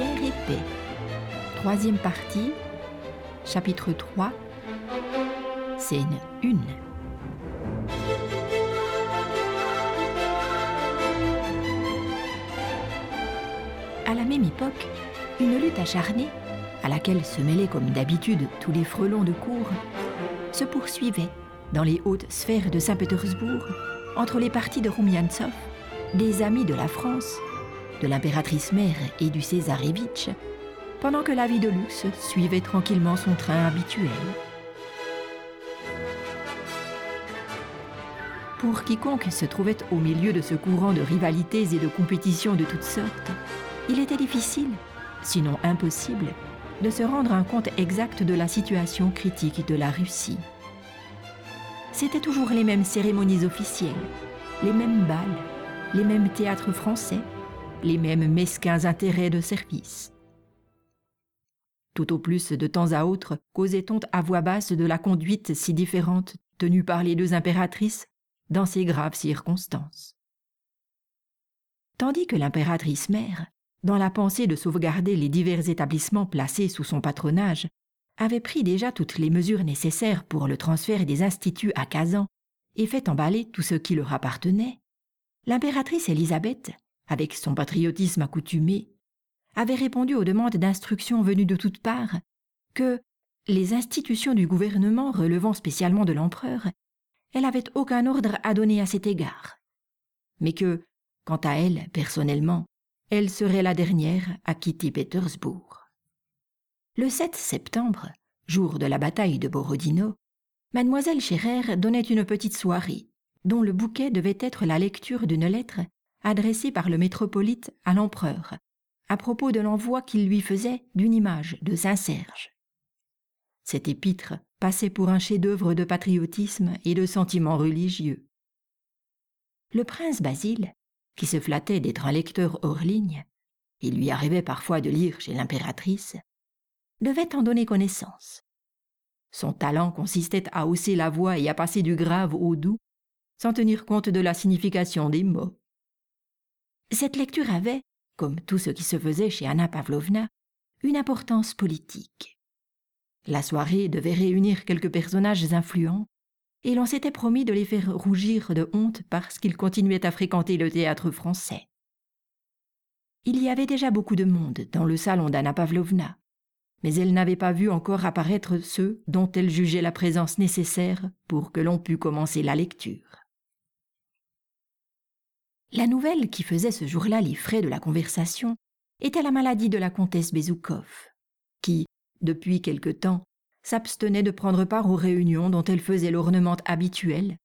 Guerre. Troisième partie, chapitre 3, scène 1. À la même époque, une lutte acharnée, à laquelle se mêlaient comme d'habitude tous les frelons de cour, se poursuivait dans les hautes sphères de Saint-Pétersbourg entre les partis de Roumiantsov, des amis de la France, de l'impératrice mère et du Césarevitch, pendant que la vie de luxe suivait tranquillement son train habituel. Pour quiconque se trouvait au milieu de ce courant de rivalités et de compétitions de toutes sortes, il était difficile, sinon impossible, de se rendre un compte exact de la situation critique de la Russie. C'étaient toujours les mêmes cérémonies officielles, les mêmes balles, les mêmes théâtres français, les mêmes mesquins intérêts de service. Tout au plus, de temps à autre, causait-on à voix basse de la conduite si différente tenue par les deux impératrices dans ces graves circonstances. Tandis que l'impératrice mère, dans la pensée de sauvegarder les divers établissements placés sous son patronage, avait pris déjà toutes les mesures nécessaires pour le transfert des instituts à Kazan et fait emballer tout ce qui leur appartenait, l'impératrice Élisabeth, avec son patriotisme accoutumé, avait répondu aux demandes d'instruction venues de toutes parts que les institutions du gouvernement relevant spécialement de l'empereur, elle n'avait aucun ordre à donner à cet égard, mais que, quant à elle, personnellement, elle serait la dernière à quitter Pétersbourg. Le 7 septembre, jour de la bataille de Borodino, mademoiselle Scherer donnait une petite soirée, dont le bouquet devait être la lecture d'une lettre adressée par le métropolite à l'empereur, à propos de l'envoi qu'il lui faisait d'une image de Saint-Serge. Cette épître passait pour un chef-d'œuvre de patriotisme et de sentiment religieux. Le prince Basile, qui se flattait d'être un lecteur hors ligne, il lui arrivait parfois de lire chez l'impératrice, devait en donner connaissance. Son talent consistait à hausser la voix et à passer du grave au doux, sans tenir compte de la signification des mots. Cette lecture avait, comme tout ce qui se faisait chez Anna Pavlovna, une importance politique. La soirée devait réunir quelques personnages influents, et l'on s'était promis de les faire rougir de honte parce qu'ils continuaient à fréquenter le théâtre français. Il y avait déjà beaucoup de monde dans le salon d'Anna Pavlovna, mais elle n'avait pas vu encore apparaître ceux dont elle jugeait la présence nécessaire pour que l'on pût commencer la lecture. La nouvelle qui faisait ce jour-là les frais de la conversation était la maladie de la comtesse Bezoukov, qui, depuis quelque temps, s'abstenait de prendre part aux réunions dont elle faisait l'ornement habituel,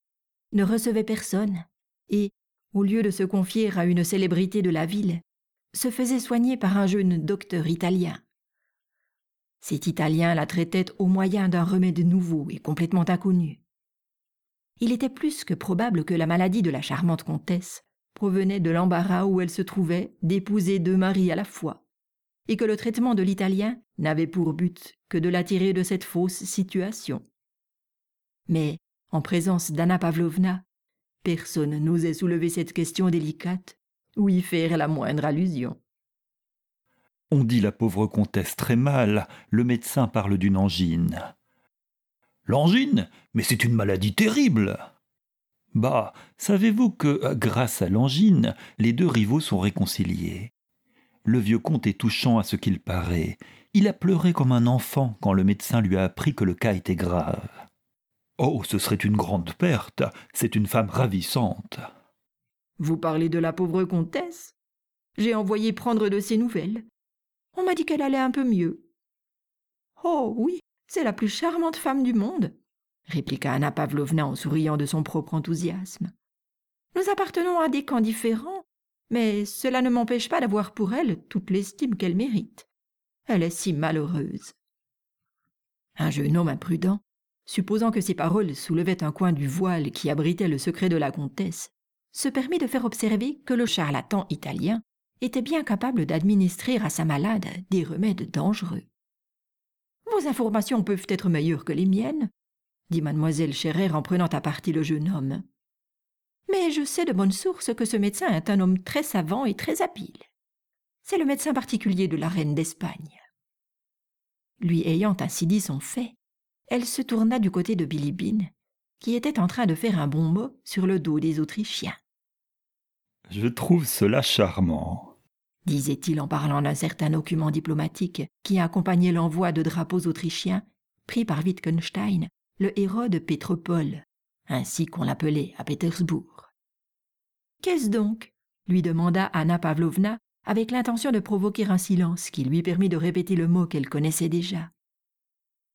ne recevait personne, et, au lieu de se confier à une célébrité de la ville, se faisait soigner par un jeune docteur italien. Cet Italien la traitait au moyen d'un remède nouveau et complètement inconnu. Il était plus que probable que la maladie de la charmante comtesse provenait de l'embarras où elle se trouvait d'épouser deux maris à la fois, et que le traitement de l'italien n'avait pour but que de l'attirer de cette fausse situation. Mais, en présence d'Anna Pavlovna, personne n'osait soulever cette question délicate ou y faire la moindre allusion. On dit la pauvre comtesse très mal, le médecin parle d'une angine. L'angine? Mais c'est une maladie terrible bah, savez-vous que, euh, grâce à l'angine, les deux rivaux sont réconciliés? Le vieux comte est touchant à ce qu'il paraît. Il a pleuré comme un enfant quand le médecin lui a appris que le cas était grave. Oh, ce serait une grande perte. C'est une femme ravissante. Vous parlez de la pauvre comtesse? J'ai envoyé prendre de ses nouvelles. On m'a dit qu'elle allait un peu mieux. Oh oui, c'est la plus charmante femme du monde répliqua Anna Pavlovna en souriant de son propre enthousiasme. Nous appartenons à des camps différents, mais cela ne m'empêche pas d'avoir pour elle toute l'estime qu'elle mérite. Elle est si malheureuse. Un jeune homme imprudent, supposant que ces paroles soulevaient un coin du voile qui abritait le secret de la comtesse, se permit de faire observer que le charlatan italien était bien capable d'administrer à sa malade des remèdes dangereux. Vos informations peuvent être meilleures que les miennes, dit mademoiselle Scherer en prenant à partie le jeune homme. Mais je sais de bonne source que ce médecin est un homme très savant et très habile. C'est le médecin particulier de la reine d'Espagne. Lui ayant ainsi dit son fait, elle se tourna du côté de Bilibine, qui était en train de faire un bon mot sur le dos des Autrichiens. Je trouve cela charmant, disait-il en parlant d'un certain document diplomatique qui accompagnait l'envoi de drapeaux autrichiens pris par Wittgenstein, le héros de Pétropole, ainsi qu'on l'appelait à Pétersbourg. Qu'est-ce donc? lui demanda Anna Pavlovna avec l'intention de provoquer un silence qui lui permit de répéter le mot qu'elle connaissait déjà.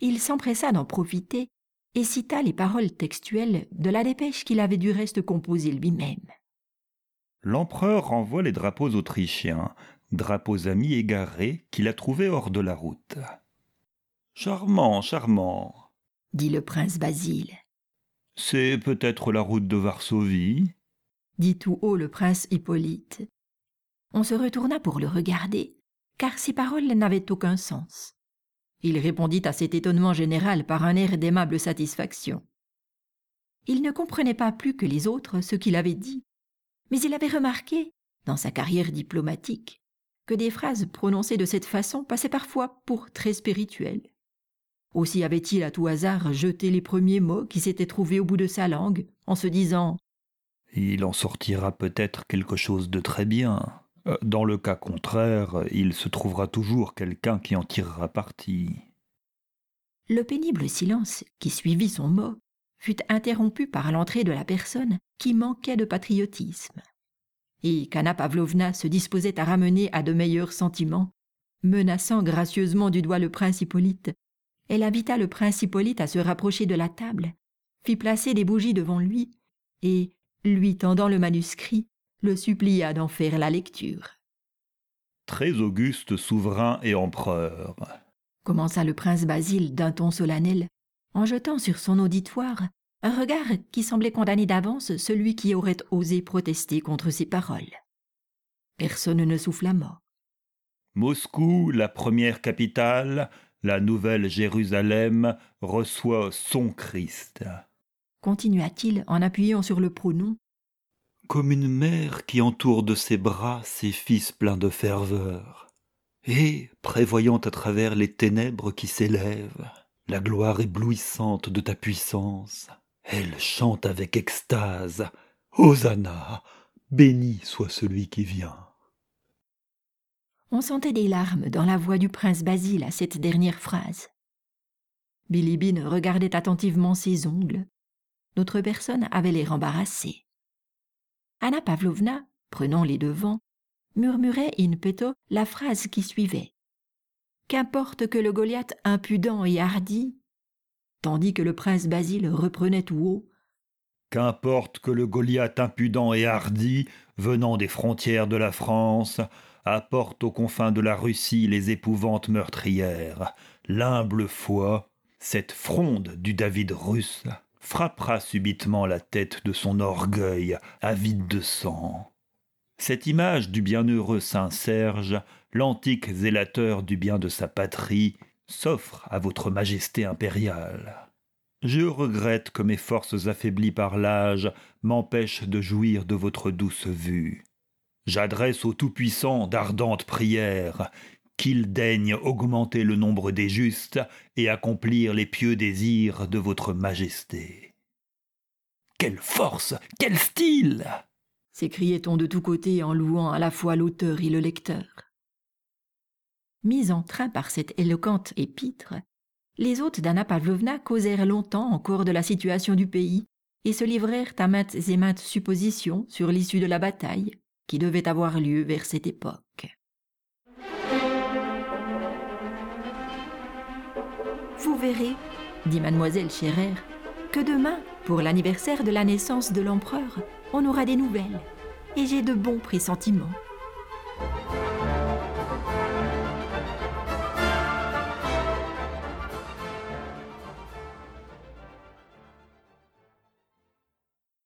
Il s'empressa d'en profiter et cita les paroles textuelles de la dépêche qu'il avait du reste composée lui-même. L'empereur renvoie les drapeaux autrichiens, drapeaux amis égarés qu'il a trouvés hors de la route. Charmant, charmant, dit le prince Basile. C'est peut-être la route de Varsovie dit tout haut le prince Hippolyte. On se retourna pour le regarder, car ces paroles n'avaient aucun sens. Il répondit à cet étonnement général par un air d'aimable satisfaction. Il ne comprenait pas plus que les autres ce qu'il avait dit, mais il avait remarqué, dans sa carrière diplomatique, que des phrases prononcées de cette façon passaient parfois pour très spirituelles. Aussi avait-il à tout hasard jeté les premiers mots qui s'étaient trouvés au bout de sa langue, en se disant Il en sortira peut-être quelque chose de très bien. Euh, dans le cas contraire, il se trouvera toujours quelqu'un qui en tirera parti. Le pénible silence qui suivit son mot fut interrompu par l'entrée de la personne qui manquait de patriotisme. Et qu'Anna Pavlovna se disposait à ramener à de meilleurs sentiments, menaçant gracieusement du doigt le prince Hippolyte, elle invita le prince Hippolyte à se rapprocher de la table, fit placer des bougies devant lui, et, lui tendant le manuscrit, le supplia d'en faire la lecture. Très auguste souverain et empereur, commença le prince Basile d'un ton solennel, en jetant sur son auditoire un regard qui semblait condamner d'avance celui qui aurait osé protester contre ses paroles. Personne ne souffla mot. Moscou, la première capitale, la nouvelle Jérusalem reçoit son Christ. Continua-t-il en appuyant sur le pronom? Comme une mère qui entoure de ses bras ses fils pleins de ferveur, et, prévoyant à travers les ténèbres qui s'élèvent, la gloire éblouissante de ta puissance, elle chante avec extase Hosanna, béni soit celui qui vient. On sentait des larmes dans la voix du prince Basile à cette dernière phrase. Bilibine regardait attentivement ses ongles. Notre personne avait l'air embarrassée. Anna Pavlovna, prenant les devants, murmurait in petto la phrase qui suivait. Qu'importe que le Goliath impudent et hardi, tandis que le prince Basile reprenait tout haut. Qu'importe que le Goliath impudent et hardi, venant des frontières de la France, apporte aux confins de la Russie les épouvantes meurtrières. L'humble foi, cette fronde du David russe, frappera subitement la tête de son orgueil avide de sang. Cette image du bienheureux saint Serge, l'antique zélateur du bien de sa patrie, s'offre à votre majesté impériale. Je regrette que mes forces affaiblies par l'âge m'empêchent de jouir de votre douce vue. J'adresse au Tout-Puissant d'ardentes prières, qu'il daigne augmenter le nombre des justes et accomplir les pieux désirs de votre majesté. Quelle force Quel style s'écriait-on de tous côtés en louant à la fois l'auteur et le lecteur. Mis en train par cette éloquente épître, les hôtes d'Anna Pavlovna causèrent longtemps encore de la situation du pays et se livrèrent à maintes et maintes suppositions sur l'issue de la bataille, qui devait avoir lieu vers cette époque. Vous verrez, dit mademoiselle Scherer, que demain, pour l'anniversaire de la naissance de l'empereur, on aura des nouvelles, et j'ai de bons pressentiments.